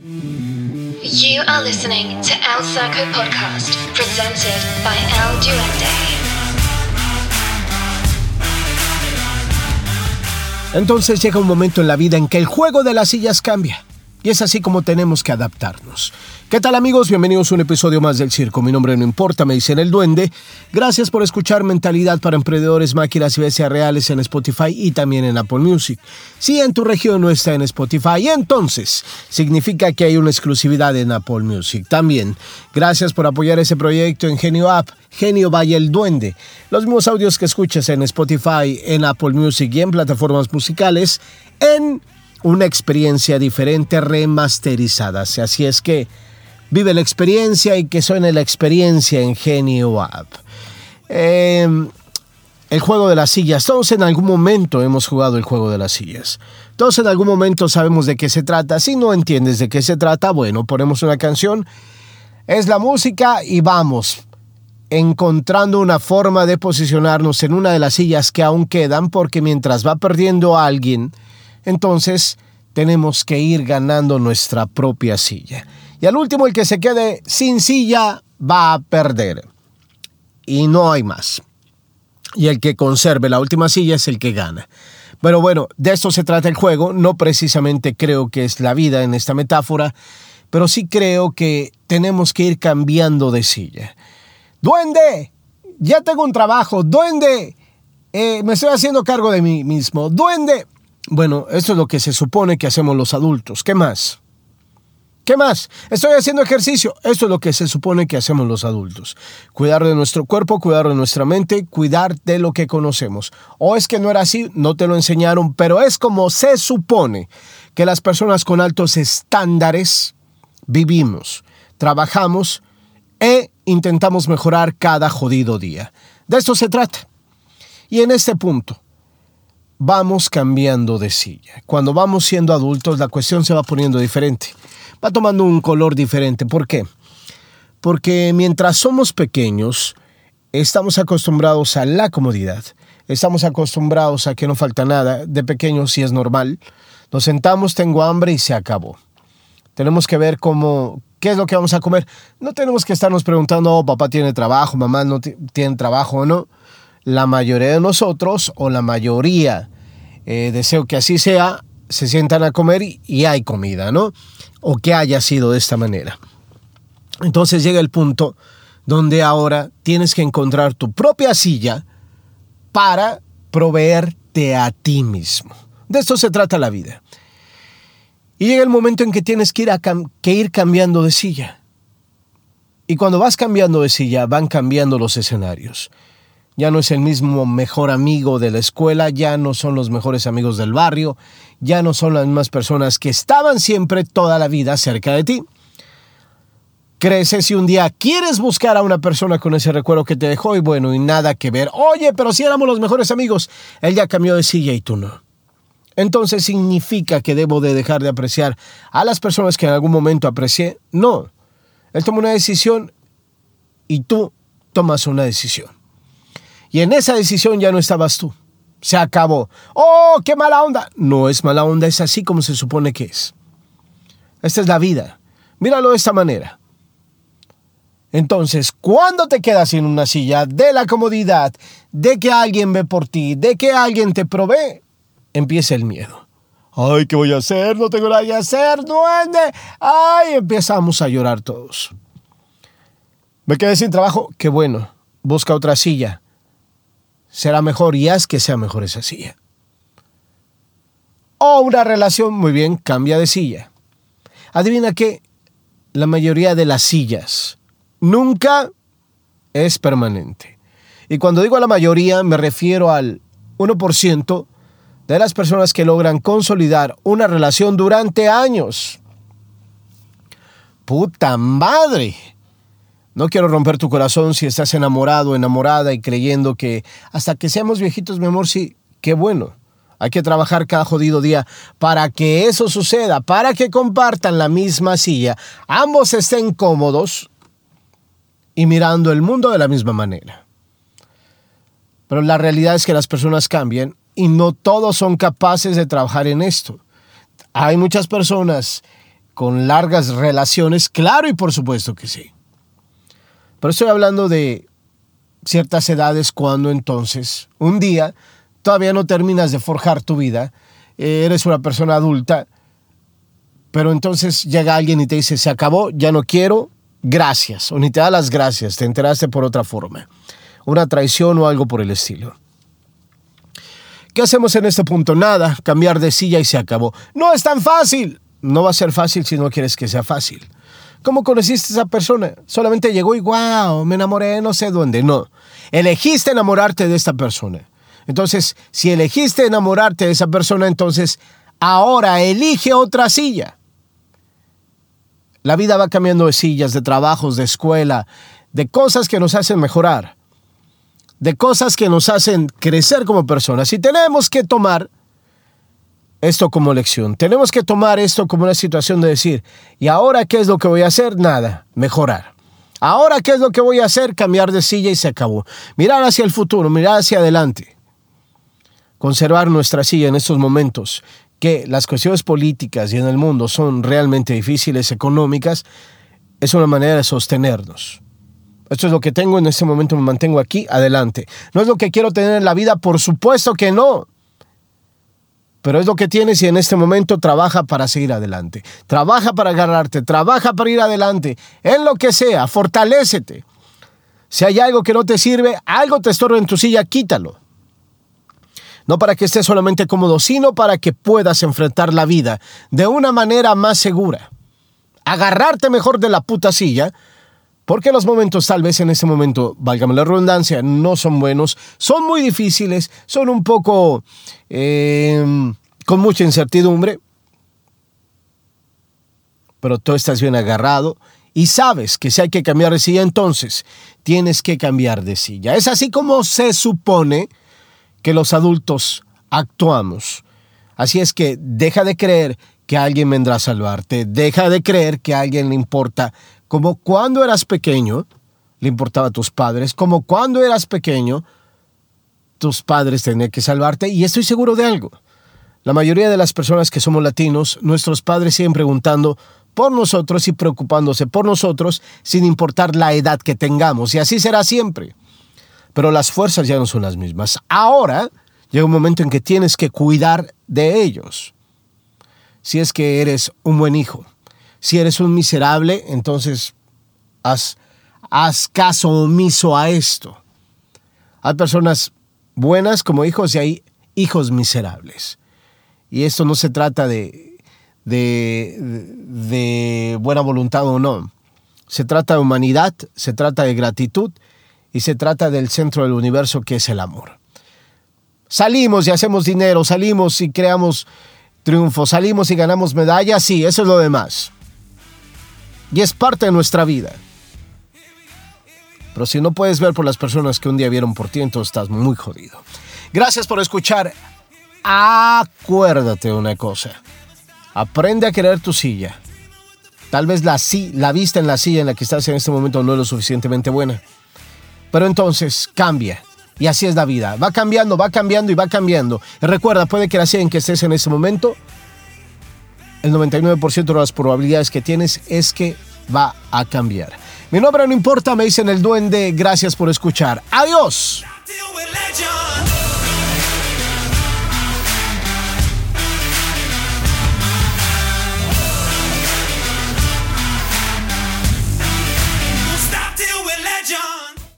You are listening to El Circo Podcast, presented by El Duende. Entonces llega un momento en la vida en que el juego de las sillas cambia. Y es así como tenemos que adaptarnos. ¿Qué tal amigos? Bienvenidos a un episodio más del Circo. Mi nombre no importa, me dicen el duende. Gracias por escuchar Mentalidad para Emprendedores, Máquinas y Bestias Reales en Spotify y también en Apple Music. Si en tu región no está en Spotify, entonces significa que hay una exclusividad en Apple Music. También, gracias por apoyar ese proyecto en Genio App, Genio Vaya el Duende. Los mismos audios que escuchas en Spotify, en Apple Music y en plataformas musicales, en una experiencia diferente remasterizada. Así es que vive la experiencia y que suene la experiencia en Genio App. Em, el juego de las sillas. Todos en algún momento hemos jugado el juego de las sillas. Todos en algún momento sabemos de qué se trata. Si no entiendes de qué se trata, bueno, ponemos una canción. Es la música y vamos encontrando una forma de posicionarnos en una de las sillas que aún quedan porque mientras va perdiendo alguien, entonces tenemos que ir ganando nuestra propia silla. Y al último, el que se quede sin silla va a perder. Y no hay más. Y el que conserve la última silla es el que gana. Pero bueno, de esto se trata el juego. No precisamente creo que es la vida en esta metáfora, pero sí creo que tenemos que ir cambiando de silla. Duende, ya tengo un trabajo. Duende, eh, me estoy haciendo cargo de mí mismo. Duende. Bueno, esto es lo que se supone que hacemos los adultos. ¿Qué más? ¿Qué más? Estoy haciendo ejercicio. Esto es lo que se supone que hacemos los adultos. Cuidar de nuestro cuerpo, cuidar de nuestra mente, cuidar de lo que conocemos. O es que no era así, no te lo enseñaron, pero es como se supone que las personas con altos estándares vivimos, trabajamos e intentamos mejorar cada jodido día. De esto se trata. Y en este punto, vamos cambiando de silla. Cuando vamos siendo adultos, la cuestión se va poniendo diferente va tomando un color diferente. ¿Por qué? Porque mientras somos pequeños, estamos acostumbrados a la comodidad. Estamos acostumbrados a que no falta nada. De pequeños sí es normal. Nos sentamos, tengo hambre y se acabó. Tenemos que ver cómo, qué es lo que vamos a comer. No tenemos que estarnos preguntando, oh, papá tiene trabajo, mamá no tiene trabajo o no. La mayoría de nosotros, o la mayoría, eh, deseo que así sea, se sientan a comer y hay comida, ¿no? o que haya sido de esta manera. Entonces llega el punto donde ahora tienes que encontrar tu propia silla para proveerte a ti mismo. De esto se trata la vida. Y llega el momento en que tienes que ir, que ir cambiando de silla. Y cuando vas cambiando de silla, van cambiando los escenarios. Ya no es el mismo mejor amigo de la escuela, ya no son los mejores amigos del barrio, ya no son las mismas personas que estaban siempre toda la vida cerca de ti. Creces si un día quieres buscar a una persona con ese recuerdo que te dejó y bueno, y nada que ver. Oye, pero si éramos los mejores amigos, él ya cambió de silla y tú no. Entonces significa que debo de dejar de apreciar a las personas que en algún momento aprecié. No. Él toma una decisión y tú tomas una decisión. Y en esa decisión ya no estabas tú. Se acabó. ¡Oh, qué mala onda! No es mala onda, es así como se supone que es. Esta es la vida. Míralo de esta manera. Entonces, cuando te quedas en una silla de la comodidad, de que alguien ve por ti, de que alguien te provee, empieza el miedo. Ay, ¿qué voy a hacer? No tengo nada que hacer, duende. Ay, empezamos a llorar todos. Me quedé sin trabajo, qué bueno. Busca otra silla será mejor y haz que sea mejor esa silla. O una relación, muy bien, cambia de silla. Adivina que la mayoría de las sillas nunca es permanente. Y cuando digo a la mayoría me refiero al 1% de las personas que logran consolidar una relación durante años. Puta madre. No quiero romper tu corazón si estás enamorado, enamorada y creyendo que hasta que seamos viejitos, mi amor, sí, qué bueno. Hay que trabajar cada jodido día para que eso suceda, para que compartan la misma silla, ambos estén cómodos y mirando el mundo de la misma manera. Pero la realidad es que las personas cambian y no todos son capaces de trabajar en esto. Hay muchas personas con largas relaciones, claro y por supuesto que sí. Pero estoy hablando de ciertas edades cuando entonces, un día, todavía no terminas de forjar tu vida, eh, eres una persona adulta, pero entonces llega alguien y te dice, se acabó, ya no quiero, gracias, o ni te da las gracias, te enteraste por otra forma, una traición o algo por el estilo. ¿Qué hacemos en este punto? Nada, cambiar de silla y se acabó. No es tan fácil. No va a ser fácil si no quieres que sea fácil. ¿Cómo conociste a esa persona? Solamente llegó y wow, me enamoré no sé dónde. No, elegiste enamorarte de esta persona. Entonces, si elegiste enamorarte de esa persona, entonces ahora elige otra silla. La vida va cambiando de sillas, de trabajos, de escuela, de cosas que nos hacen mejorar, de cosas que nos hacen crecer como personas. Y tenemos que tomar esto como lección. Tenemos que tomar esto como una situación de decir, ¿y ahora qué es lo que voy a hacer? Nada, mejorar. Ahora qué es lo que voy a hacer? Cambiar de silla y se acabó. Mirar hacia el futuro, mirar hacia adelante. Conservar nuestra silla en estos momentos, que las cuestiones políticas y en el mundo son realmente difíciles, económicas, es una manera de sostenernos. Esto es lo que tengo en este momento, me mantengo aquí, adelante. No es lo que quiero tener en la vida, por supuesto que no pero es lo que tienes y en este momento trabaja para seguir adelante. Trabaja para agarrarte, trabaja para ir adelante, en lo que sea, fortalécete. Si hay algo que no te sirve, algo te estorba en tu silla, quítalo. No para que estés solamente cómodo, sino para que puedas enfrentar la vida de una manera más segura. Agarrarte mejor de la puta silla, porque los momentos tal vez en este momento, válgame la redundancia, no son buenos, son muy difíciles, son un poco eh, con mucha incertidumbre, pero tú estás bien agarrado y sabes que si hay que cambiar de silla, entonces tienes que cambiar de silla. Es así como se supone que los adultos actuamos. Así es que deja de creer que alguien vendrá a salvarte, deja de creer que a alguien le importa, como cuando eras pequeño, le importaba a tus padres, como cuando eras pequeño, tus padres tenían que salvarte, y estoy seguro de algo la mayoría de las personas que somos latinos, nuestros padres siguen preguntando por nosotros y preocupándose por nosotros sin importar la edad que tengamos. Y así será siempre. Pero las fuerzas ya no son las mismas. Ahora llega un momento en que tienes que cuidar de ellos. Si es que eres un buen hijo. Si eres un miserable, entonces haz, caso omiso a esto. Hay personas buenas como hijos y hay hijos miserables. Y esto no se trata de, de, buena voluntad o no. Se trata de humanidad, se trata de gratitud y se trata del centro del universo que es el amor. Salimos y hacemos dinero, salimos y creamos triunfo, salimos y ganamos medallas, sí, eso es lo demás. Y es parte de nuestra vida. Pero si no puedes ver por las personas que un día vieron por ti, entonces estás muy jodido. Gracias por escuchar acuérdate de una cosa. Aprende a querer tu silla. Tal vez la, la vista en la silla en la que estás en este momento no es lo suficientemente buena. Pero entonces cambia. Y así es la vida. Va cambiando, va cambiando y va cambiando. Y recuerda, puede que la silla en que estés en este momento, el 99% de las probabilidades que tienes es que va a cambiar. Mi nombre no importa, me dicen el duende. Gracias por escuchar. Adiós.